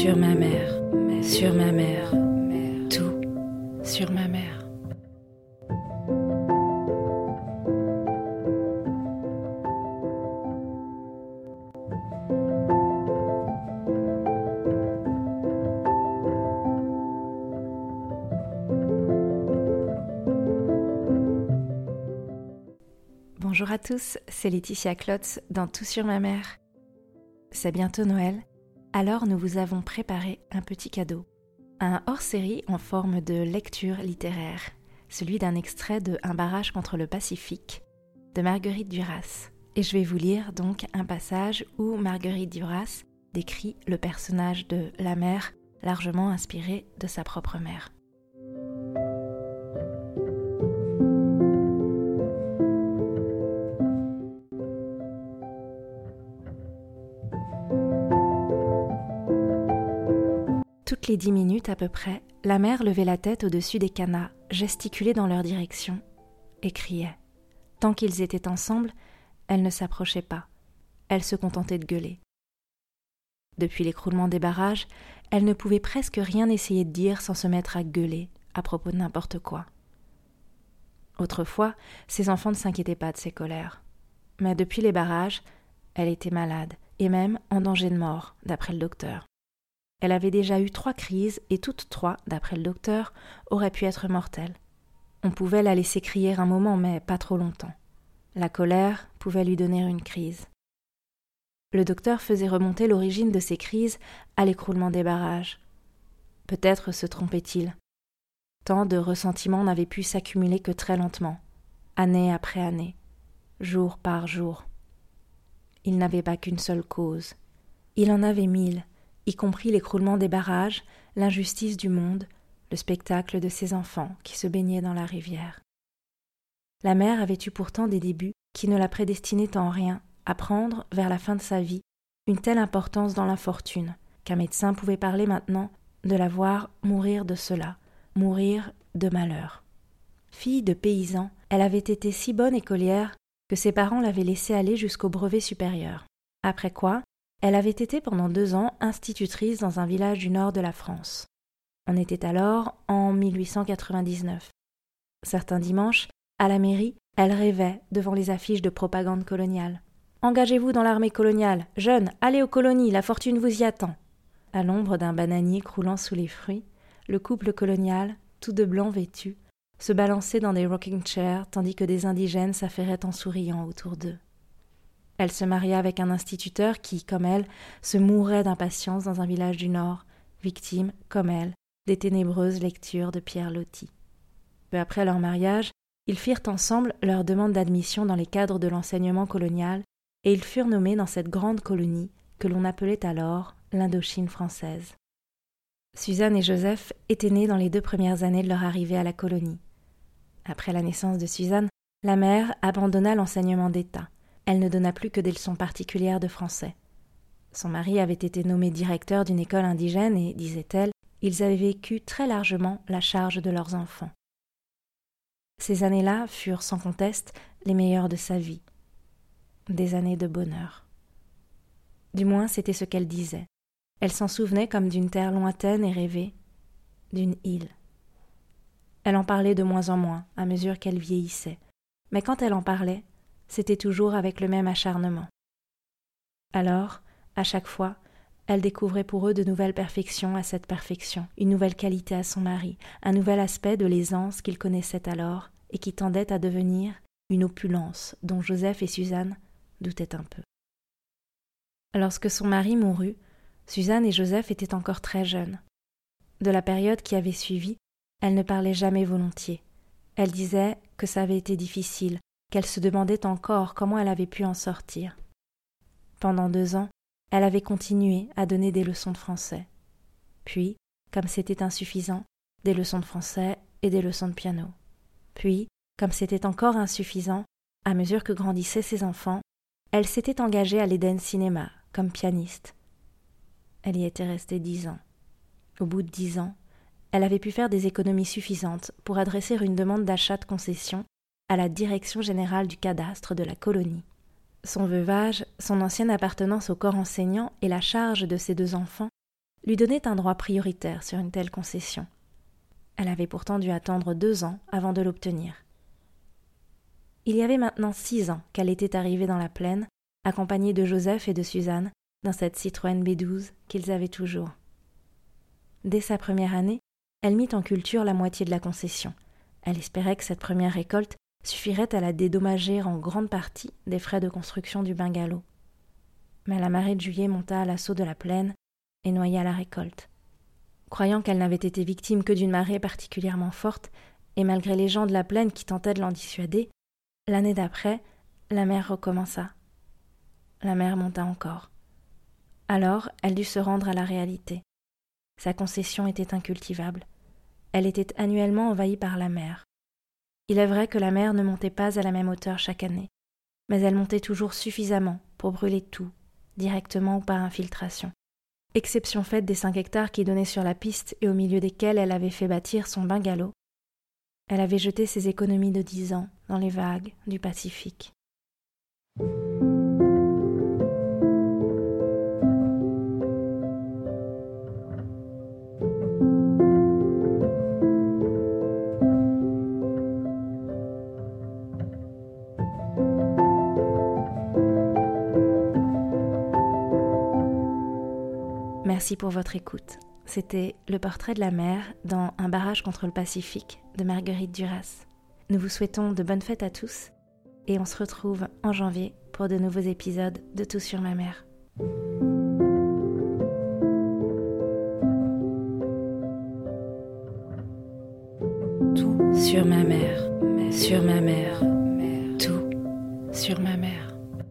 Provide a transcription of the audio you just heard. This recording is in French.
sur ma mère, sur ma mère, tout sur ma mère. Bonjour à tous, c'est Laetitia Klotz dans Tout sur ma mère. C'est bientôt Noël, alors nous vous avons préparé un petit cadeau. Un hors-série en forme de lecture littéraire, celui d'un extrait de Un barrage contre le Pacifique de Marguerite Duras. Et je vais vous lire donc un passage où Marguerite Duras décrit le personnage de la mère largement inspiré de sa propre mère. Toutes les dix minutes à peu près, la mère levait la tête au-dessus des canas, gesticulait dans leur direction et criait. Tant qu'ils étaient ensemble, elle ne s'approchait pas. Elle se contentait de gueuler. Depuis l'écroulement des barrages, elle ne pouvait presque rien essayer de dire sans se mettre à gueuler à propos de n'importe quoi. Autrefois, ses enfants ne s'inquiétaient pas de ses colères. Mais depuis les barrages, elle était malade, et même en danger de mort, d'après le docteur. Elle avait déjà eu trois crises et toutes trois, d'après le docteur, auraient pu être mortelles. On pouvait la laisser crier un moment, mais pas trop longtemps. La colère pouvait lui donner une crise. Le docteur faisait remonter l'origine de ces crises à l'écroulement des barrages. Peut-être se trompait-il. Tant de ressentiments n'avaient pu s'accumuler que très lentement, année après année, jour par jour. Il n'avait pas qu'une seule cause. Il en avait mille, y compris l'écroulement des barrages, l'injustice du monde, le spectacle de ses enfants qui se baignaient dans la rivière. La mère avait eu pourtant des débuts qui ne la prédestinaient en rien à prendre, vers la fin de sa vie, une telle importance dans l'infortune qu'un médecin pouvait parler maintenant de la voir mourir de cela, mourir de malheur. Fille de paysan, elle avait été si bonne écolière que ses parents l'avaient laissée aller jusqu'au brevet supérieur. Après quoi, elle avait été pendant deux ans institutrice dans un village du nord de la France. On était alors en 1899. Certains dimanches, à la mairie, elle rêvait devant les affiches de propagande coloniale. Engagez-vous dans l'armée coloniale, jeunes, allez aux colonies, la fortune vous y attend. À l'ombre d'un bananier croulant sous les fruits, le couple colonial, tout de blanc vêtu, se balançait dans des rocking chairs tandis que des indigènes s'affairaient en souriant autour d'eux. Elle se maria avec un instituteur qui, comme elle, se mourait d'impatience dans un village du Nord, victime, comme elle, des ténébreuses lectures de Pierre Loti. Peu après leur mariage, ils firent ensemble leur demande d'admission dans les cadres de l'enseignement colonial, et ils furent nommés dans cette grande colonie que l'on appelait alors l'Indochine française. Suzanne et Joseph étaient nés dans les deux premières années de leur arrivée à la colonie. Après la naissance de Suzanne, la mère abandonna l'enseignement d'État elle ne donna plus que des leçons particulières de français. Son mari avait été nommé directeur d'une école indigène et, disait-elle, ils avaient vécu très largement la charge de leurs enfants. Ces années-là furent sans conteste les meilleures de sa vie, des années de bonheur. Du moins c'était ce qu'elle disait. Elle s'en souvenait comme d'une terre lointaine et rêvée, d'une île. Elle en parlait de moins en moins à mesure qu'elle vieillissait, mais quand elle en parlait, c'était toujours avec le même acharnement. Alors, à chaque fois, elle découvrait pour eux de nouvelles perfections à cette perfection, une nouvelle qualité à son mari, un nouvel aspect de l'aisance qu'il connaissait alors et qui tendait à devenir une opulence dont Joseph et Suzanne doutaient un peu. Lorsque son mari mourut, Suzanne et Joseph étaient encore très jeunes. De la période qui avait suivi, elle ne parlait jamais volontiers. Elle disait que ça avait été difficile, qu'elle se demandait encore comment elle avait pu en sortir. Pendant deux ans, elle avait continué à donner des leçons de français. Puis, comme c'était insuffisant, des leçons de français et des leçons de piano. Puis, comme c'était encore insuffisant, à mesure que grandissaient ses enfants, elle s'était engagée à l'Eden Cinéma comme pianiste. Elle y était restée dix ans. Au bout de dix ans, elle avait pu faire des économies suffisantes pour adresser une demande d'achat de concession à la direction générale du cadastre de la colonie. Son veuvage, son ancienne appartenance au corps enseignant et la charge de ses deux enfants lui donnait un droit prioritaire sur une telle concession. Elle avait pourtant dû attendre deux ans avant de l'obtenir. Il y avait maintenant six ans qu'elle était arrivée dans la plaine, accompagnée de Joseph et de Suzanne, dans cette Citroën B12 qu'ils avaient toujours. Dès sa première année, elle mit en culture la moitié de la concession. Elle espérait que cette première récolte suffirait à la dédommager en grande partie des frais de construction du bungalow. Mais la marée de juillet monta à l'assaut de la plaine et noya la récolte. Croyant qu'elle n'avait été victime que d'une marée particulièrement forte, et malgré les gens de la plaine qui tentaient de l'en dissuader, l'année d'après, la mer recommença. La mer monta encore. Alors, elle dut se rendre à la réalité. Sa concession était incultivable. Elle était annuellement envahie par la mer. Il est vrai que la mer ne montait pas à la même hauteur chaque année, mais elle montait toujours suffisamment pour brûler tout, directement ou par infiltration. Exception faite des cinq hectares qui donnaient sur la piste et au milieu desquels elle avait fait bâtir son bungalow, elle avait jeté ses économies de dix ans dans les vagues du Pacifique. Merci pour votre écoute. C'était Le portrait de la mer dans Un barrage contre le Pacifique de Marguerite Duras. Nous vous souhaitons de bonnes fêtes à tous et on se retrouve en janvier pour de nouveaux épisodes de Tout sur ma mer. Tout sur ma mère, mère, sur ma mère.